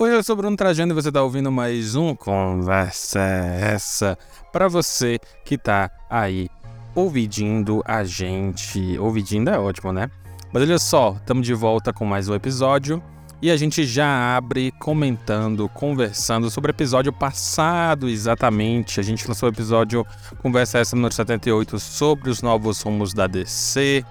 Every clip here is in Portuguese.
Oi, eu sou Bruno Trajano e você está ouvindo mais um Conversa Essa para você que está aí ouvindo a gente. Ouvindo é ótimo, né? Mas olha só, estamos de volta com mais um episódio e a gente já abre comentando, conversando sobre o episódio passado, exatamente. A gente lançou o episódio Conversa Essa número 78 sobre os novos rumos da DC.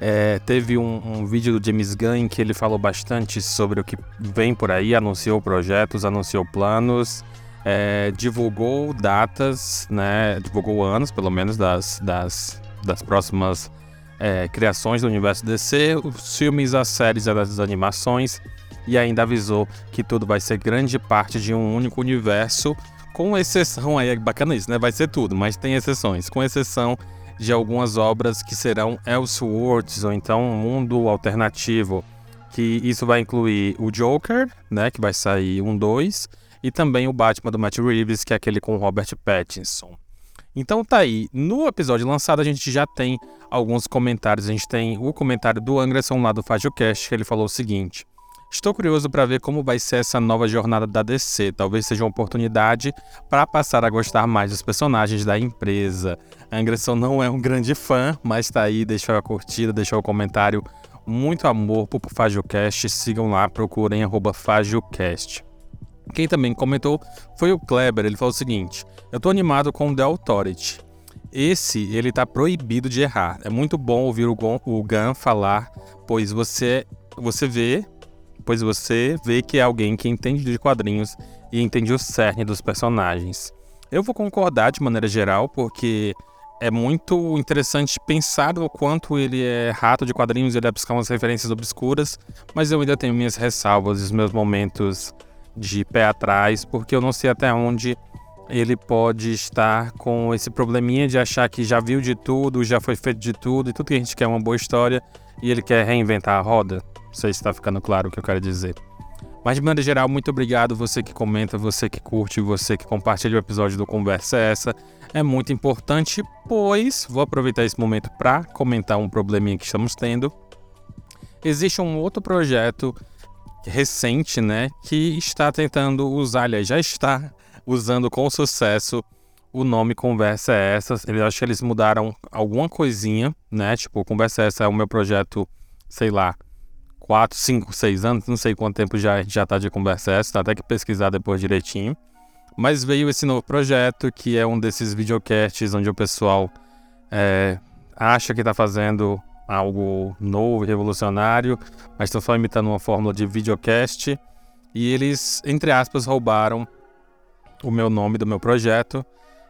É, teve um, um, vídeo do James Gunn que ele falou bastante sobre o que vem por aí, anunciou projetos, anunciou planos, é, divulgou datas, né, divulgou anos, pelo menos, das, das, das próximas é, criações do universo DC, os filmes, as séries, as animações, e ainda avisou que tudo vai ser grande parte de um único universo, com exceção, aí é bacana isso, né, vai ser tudo, mas tem exceções, com exceção de algumas obras que serão Elseworlds, ou então mundo alternativo, que isso vai incluir o Joker, né, que vai sair um 2, e também o Batman do Matt Reeves, que é aquele com Robert Pattinson. Então tá aí, no episódio lançado a gente já tem alguns comentários, a gente tem o comentário do Anderson lá do FagioCast, que ele falou o seguinte... Estou curioso para ver como vai ser essa nova jornada da DC. Talvez seja uma oportunidade para passar a gostar mais dos personagens da empresa. A Anderson não é um grande fã, mas está aí, deixou a curtida, deixou o comentário. Muito amor pro FagioCast. Sigam lá, procurem FagioCast. Quem também comentou foi o Kleber. Ele falou o seguinte: Eu tô animado com o The Authority. Esse, ele tá proibido de errar. É muito bom ouvir o Gun falar, pois você, você vê pois você vê que é alguém que entende de quadrinhos e entende o cerne dos personagens. Eu vou concordar de maneira geral, porque é muito interessante pensar o quanto ele é rato de quadrinhos, ele é buscar umas referências obscuras, mas eu ainda tenho minhas ressalvas, os meus momentos de pé atrás, porque eu não sei até onde ele pode estar com esse probleminha de achar que já viu de tudo, já foi feito de tudo, e tudo que a gente quer é uma boa história, e ele quer reinventar a roda. Não sei se está ficando claro o que eu quero dizer. Mas de maneira geral, muito obrigado você que comenta, você que curte, você que compartilha o episódio do Conversa é Essa. É muito importante, pois vou aproveitar esse momento para comentar um probleminha que estamos tendo. Existe um outro projeto recente, né, que está tentando usar, aliás, já está usando com sucesso o nome Conversa é Essa. Eu acho que eles mudaram alguma coisinha, né? Tipo, Conversa é Essa é o meu projeto, sei lá, 4, 5, 6 anos, não sei quanto tempo já já tá de conversa essa, tá até que pesquisar depois direitinho. Mas veio esse novo projeto que é um desses videocasts onde o pessoal é, acha que está fazendo algo novo, revolucionário, mas estão só imitando uma fórmula de videocast. E eles, entre aspas, roubaram o meu nome do meu projeto.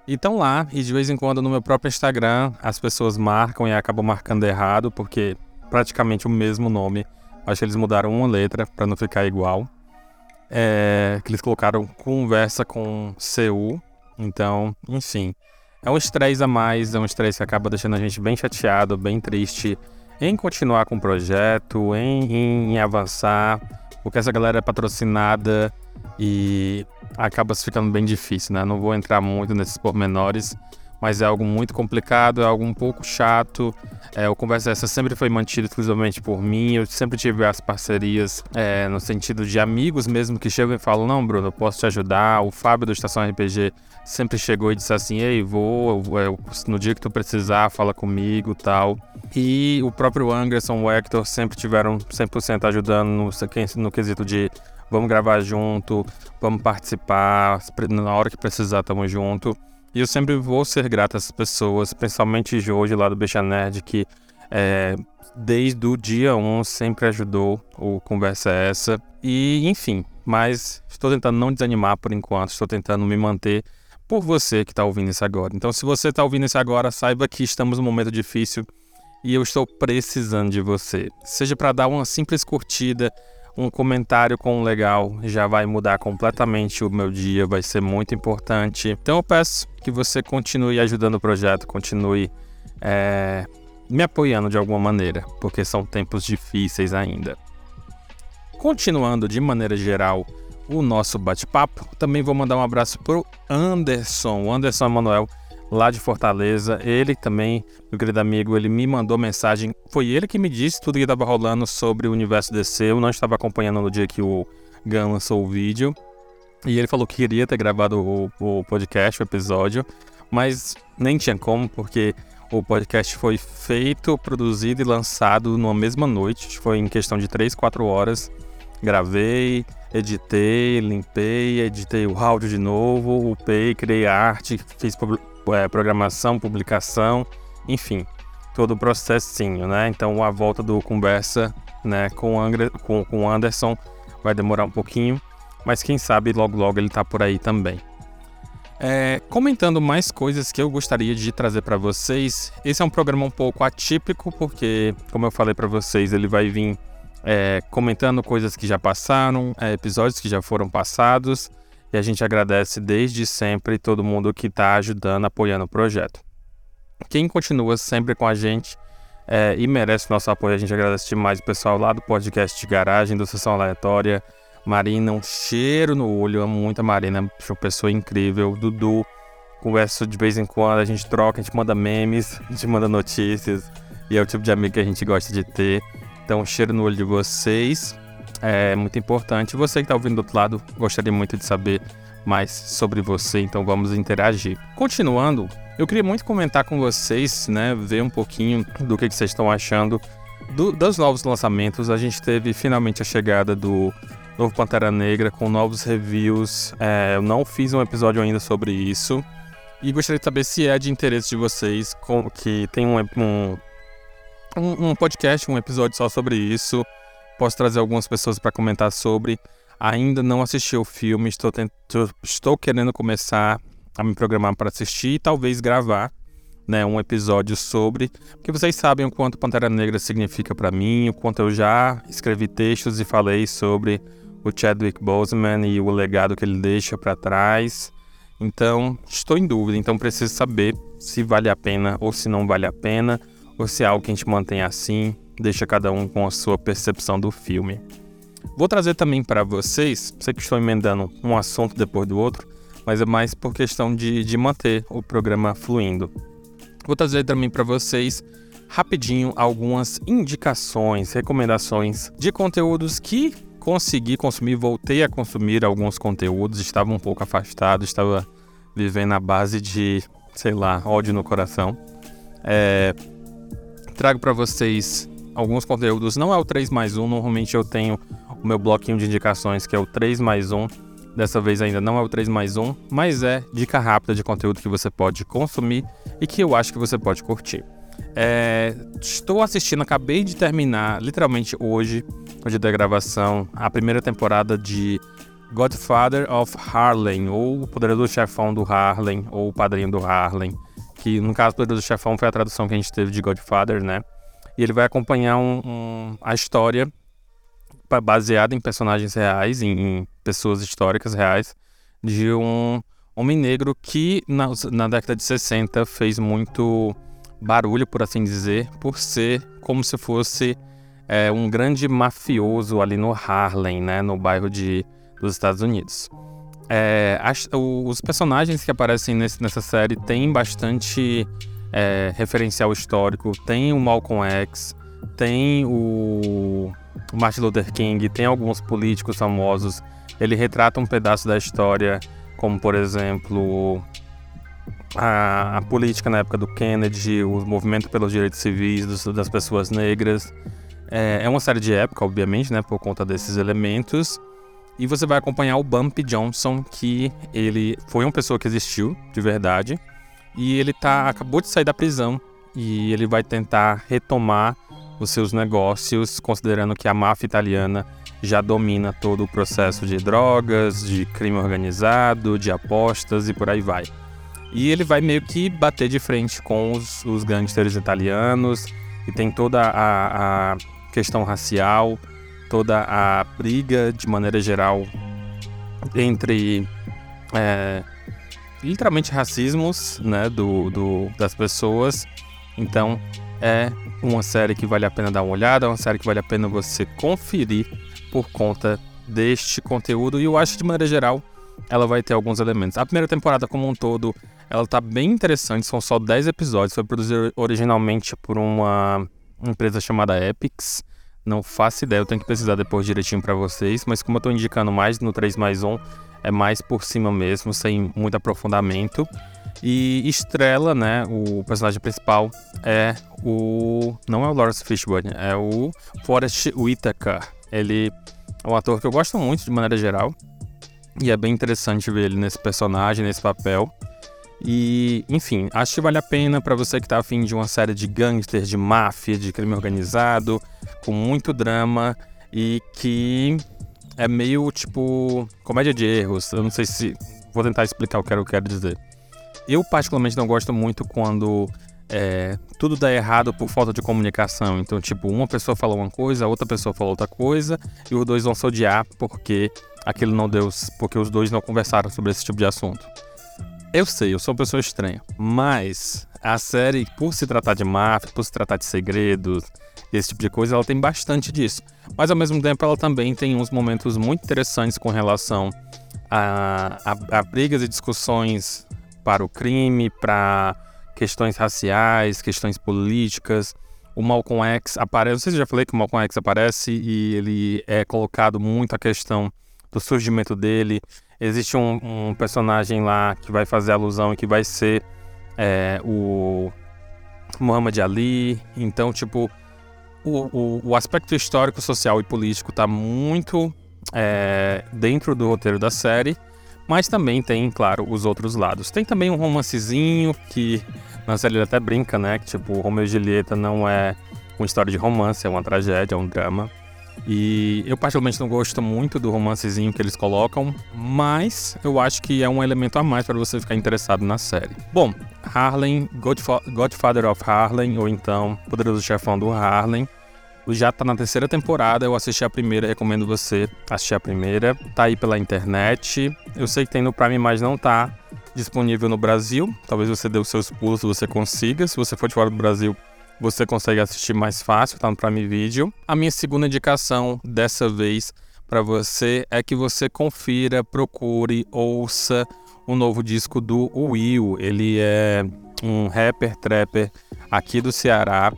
E estão lá, e de vez em quando no meu próprio Instagram as pessoas marcam e acabam marcando errado, porque praticamente o mesmo nome Acho que eles mudaram uma letra para não ficar igual. É, que eles colocaram conversa com CU. Então, enfim. É um estresse a mais, é um estresse que acaba deixando a gente bem chateado, bem triste em continuar com o projeto, em, em, em avançar, porque essa galera é patrocinada e acaba ficando bem difícil, né? Não vou entrar muito nesses pormenores, mas é algo muito complicado, é algo um pouco chato. É, o Conversa Essa sempre foi mantido exclusivamente por mim, eu sempre tive as parcerias é, no sentido de amigos mesmo que chegam e falam: Não, Bruno, eu posso te ajudar. O Fábio do Estação RPG sempre chegou e disse assim: Ei, vou, eu, no dia que tu precisar, fala comigo tal. E o próprio Anderson, o Hector sempre tiveram 100% ajudando no, no quesito de vamos gravar junto, vamos participar, na hora que precisar, tamo junto. E eu sempre vou ser grato a essas pessoas, principalmente Jorge lá do Beixa Nerd, que é, desde o dia 1 sempre ajudou o Conversa Essa. E enfim, mas estou tentando não desanimar por enquanto, estou tentando me manter por você que está ouvindo isso agora. Então, se você está ouvindo isso agora, saiba que estamos num momento difícil e eu estou precisando de você. Seja para dar uma simples curtida, um comentário com um legal já vai mudar completamente o meu dia, vai ser muito importante. Então eu peço que você continue ajudando o projeto, continue é, me apoiando de alguma maneira, porque são tempos difíceis ainda. Continuando de maneira geral o nosso bate-papo, também vou mandar um abraço pro Anderson, o Anderson Emanuel lá de Fortaleza. Ele também, meu querido amigo, ele me mandou mensagem. Foi ele que me disse tudo que estava rolando sobre o universo DC. Eu não estava acompanhando no dia que o Gun lançou o vídeo. E ele falou que queria ter gravado o, o podcast, o episódio, mas nem tinha como, porque o podcast foi feito, produzido e lançado numa mesma noite. Foi em questão de 3, 4 horas. Gravei, editei, limpei, editei o áudio de novo, upei, criei arte, fiz é, programação, publicação, enfim, todo o processinho, né? Então a volta do conversa né, com o com, com Anderson vai demorar um pouquinho, mas quem sabe logo logo ele tá por aí também. É, comentando mais coisas que eu gostaria de trazer para vocês, esse é um programa um pouco atípico porque, como eu falei para vocês, ele vai vir é, comentando coisas que já passaram, é, episódios que já foram passados, e a gente agradece desde sempre todo mundo que está ajudando, apoiando o projeto. Quem continua sempre com a gente é, e merece nosso apoio, a gente agradece demais o pessoal lá do podcast de garagem, do Sessão Aleatória, Marina, um cheiro no olho, amo muito a Marina, uma pessoa incrível, Dudu, converso de vez em quando, a gente troca, a gente manda memes, a gente manda notícias, e é o tipo de amigo que a gente gosta de ter. Então, cheiro no olho de vocês é muito importante. Você que está ouvindo do outro lado, gostaria muito de saber mais sobre você, então vamos interagir. Continuando, eu queria muito comentar com vocês, né, ver um pouquinho do que, que vocês estão achando do, dos novos lançamentos. A gente teve finalmente a chegada do novo Pantera Negra com novos reviews. É, eu não fiz um episódio ainda sobre isso. E gostaria de saber se é de interesse de vocês, com, que tem um, um um, podcast, um episódio só sobre isso. Posso trazer algumas pessoas para comentar sobre. Ainda não assisti o filme, estou, tent... estou querendo começar a me programar para assistir e talvez gravar né, um episódio sobre, porque vocês sabem o quanto Pantera Negra significa para mim, o quanto eu já escrevi textos e falei sobre o Chadwick Boseman e o legado que ele deixa para trás. Então, estou em dúvida, então preciso saber se vale a pena ou se não vale a pena ou se é algo que a gente mantém assim, deixa cada um com a sua percepção do filme. Vou trazer também para vocês, sei que estou emendando um assunto depois do outro, mas é mais por questão de, de manter o programa fluindo. Vou trazer também para vocês rapidinho algumas indicações, recomendações de conteúdos que consegui consumir, voltei a consumir alguns conteúdos, estava um pouco afastado, estava vivendo a base de, sei lá, ódio no coração. É, trago para vocês alguns conteúdos. Não é o 3 mais 1, normalmente eu tenho o meu bloquinho de indicações que é o 3 mais 1. Dessa vez ainda não é o 3 mais 1, mas é dica rápida de conteúdo que você pode consumir e que eu acho que você pode curtir. É, estou assistindo, acabei de terminar, literalmente hoje, no dia da gravação, a primeira temporada de Godfather of Harlem, ou o Poderoso Chefão do Harlem, ou o Padrinho do Harlem que no caso do Chefão foi a tradução que a gente teve de Godfather, né? E ele vai acompanhar um, um, a história baseada em personagens reais, em, em, pessoas históricas reais, de um homem negro que na, na década de 60 fez muito barulho, por assim dizer, por ser como se fosse é, um grande mafioso ali no Harlem, né, no bairro de, dos Estados Unidos. É, as, os personagens que aparecem nesse, nessa série têm bastante é, referencial histórico. Tem o Malcolm X, tem o Martin Luther King, tem alguns políticos famosos. Ele retrata um pedaço da história, como por exemplo a, a política na época do Kennedy, o movimento pelos direitos civis dos, das pessoas negras. É, é uma série de época, obviamente, né, por conta desses elementos. E você vai acompanhar o Bumpy Johnson, que ele foi uma pessoa que existiu de verdade. E ele tá, acabou de sair da prisão e ele vai tentar retomar os seus negócios, considerando que a máfia italiana já domina todo o processo de drogas, de crime organizado, de apostas e por aí vai. E ele vai meio que bater de frente com os, os gangsters italianos e tem toda a, a questão racial toda a briga de maneira geral entre é, literalmente racismos né, do, do, das pessoas. Então é uma série que vale a pena dar uma olhada, é uma série que vale a pena você conferir por conta deste conteúdo. E eu acho que de maneira geral ela vai ter alguns elementos. A primeira temporada como um todo, ela tá bem interessante, são só 10 episódios, foi produzida originalmente por uma empresa chamada Epix Não faço ideia, eu tenho que pesquisar depois direitinho para vocês, mas como eu tô indicando mais no 3 mais 1, é mais por cima mesmo, sem muito aprofundamento. E Estrela, né, o personagem principal é o não é o Lawrence Fishburne, é o Forrest Whitaker. Ele é um ator que eu gosto muito de maneira geral. E é bem interessante ver ele nesse personagem, nesse papel. E, enfim, acho que vale a pena para você que tá afim de uma série de gangsters, de máfia, de crime organizado, com muito drama e que é meio tipo comédia de erros. Eu não sei se. Vou tentar explicar o que eu quero dizer. Eu, particularmente, não gosto muito quando é, tudo dá errado por falta de comunicação. Então, tipo, uma pessoa falou uma coisa, a outra pessoa falou outra coisa, e os dois vão se odiar porque aquilo não deu. porque os dois não conversaram sobre esse tipo de assunto. Eu sei, eu sou uma pessoa estranha, mas a série, por se tratar de máfia, por se tratar de segredos, esse tipo de coisa, ela tem bastante disso. Mas ao mesmo tempo, ela também tem uns momentos muito interessantes com relação a, a, a brigas e discussões para o crime, para questões raciais, questões políticas. O Malcolm X aparece, não sei se já falei que o Malcolm X aparece e ele é colocado muito a questão do surgimento dele, Existe um, um, personagem lá que vai fazer alusão e que vai ser é, o Muhammad Ali. Então, tipo, o, o, o aspecto histórico, social e político está muito é, dentro do roteiro da série. Mas também tem, claro, os outros lados. Tem também um romancezinho que na série ele até brinca, né? Que tipo, Romeu e Julieta não é uma história de romance, é uma tragédia, é um drama. E eu particularmente não gosto muito do romancezinho que eles colocam, mas eu acho que é um elemento a mais para você ficar interessado na série. Bom, Harlem, Godfa Godfather of Harlem, ou então Poderoso Chefão do Harlem, já tá na terceira temporada, eu assisti a primeira, recomendo você assistir a primeira. Tá aí pela internet. Eu sei que tem no Prime, mas não tá disponível no Brasil. Talvez você dê os seus pulos, você consiga. Se você for de fora do Brasil, você consegue assistir mais fácil, tá no Prime Video. A minha segunda indicação dessa vez para você é que você confira, procure, ouça o novo disco do Will. Ele é um rapper, trapper aqui do Ceará.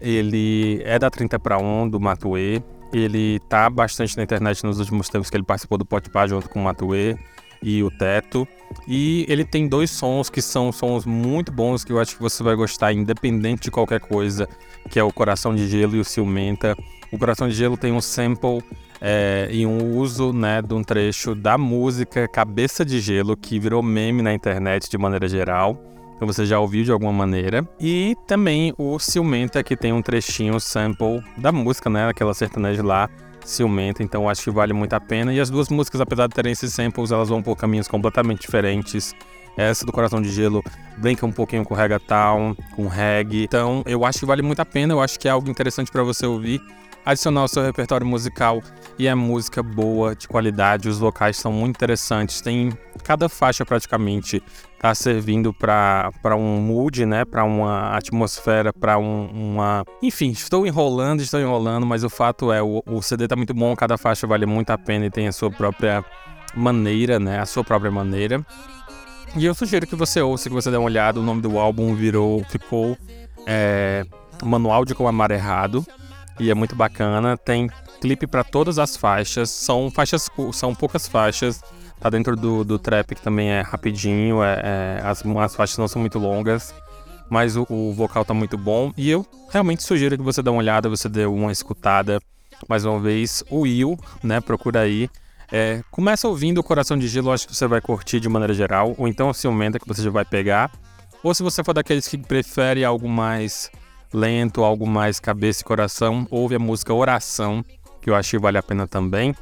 Ele é da 30 para 1 do Matuê. Ele tá bastante na internet nos últimos tempos que ele participou do Potpá junto com o Matuê e o Teto. E ele tem dois sons que são sons muito bons que eu acho que você vai gostar, independente de qualquer coisa, que é o Coração de Gelo e o Ciumenta. O Coração de Gelo tem um sample é, e um uso né, de um trecho da música Cabeça de Gelo, que virou meme na internet de maneira geral. Então você já ouviu de alguma maneira. E também o Ciumenta, que tem um trechinho, sample da música, né? Aquela sertaneja lá, ciumenta, então acho que vale muito a pena. E as duas músicas, apesar de terem esses samples, elas vão por caminhos completamente diferentes. Essa do Coração de Gelo brinca um pouquinho com reggaeton, com reggae. Então eu acho que vale muito a pena, eu acho que é algo interessante para você ouvir adicionar ao seu repertório musical e é música boa, de qualidade, os locais são muito interessantes, tem cada faixa praticamente tá servindo para um mood, né, para uma atmosfera, para um, uma, enfim, estou enrolando, estou enrolando, mas o fato é o, o CD tá muito bom, cada faixa vale muito a pena e tem a sua própria maneira, né, a sua própria maneira. E eu sugiro que você ouça, que você dê uma olhada. O nome do álbum virou, ficou é, Manual de Como Amar Errado e é muito bacana. Tem clipe para todas as faixas, são faixas, são poucas faixas. Tá dentro do, do trap que também é rapidinho, é, é as, as faixas não são muito longas, mas o, o, vocal tá muito bom. E eu realmente sugiro que você dê uma olhada, você dê uma escutada. Mais uma vez, o Will, né? Procura aí. É, começa ouvindo o Coração de Gelo, acho que você vai curtir de maneira geral, ou então se aumenta que você já vai pegar. Ou se você for daqueles que prefere algo mais lento, algo mais cabeça e coração, ouve a música Oração, que eu que vale a pena também.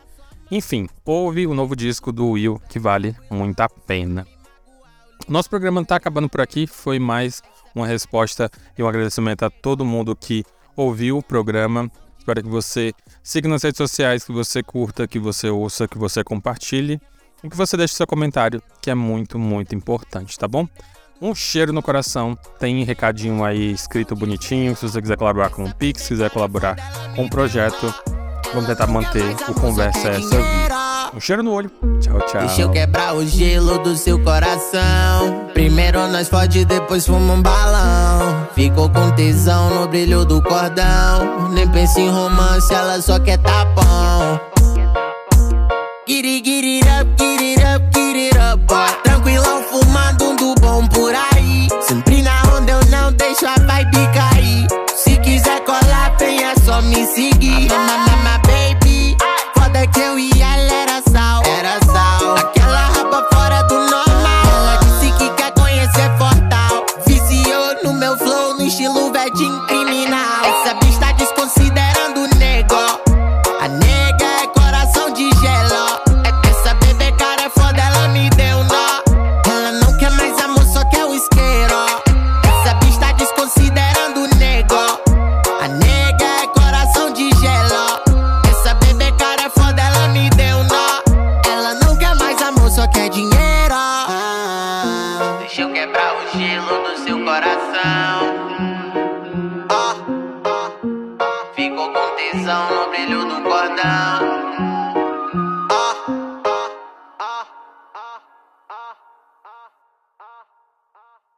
Enfim, ouve o novo disco do Will, que vale muito a pena. Nosso programa está acabando por aqui, foi mais uma resposta e um agradecimento a todo mundo que ouviu o programa. Espero que você siga nas redes sociais, que você curta, que você ouça, que você compartilhe e que você deixe seu comentário, que é muito, muito importante, tá bom? Um cheiro no coração. Tem recadinho aí escrito bonitinho. Se você quiser colaborar com o Pix, quiser colaborar com o projeto, vamos tentar manter o Conversa Essa Vida. Um cheiro no olho. Tchau, tchau. Deixa eu quebrar o gelo do seu coração. Primeiro nós fode, depois fuma um balão. Ficou com tesão no brilho do cordão. Nem pensa em romance, ela só quer tapão. Get it up, it up, it up. por aí. Sempre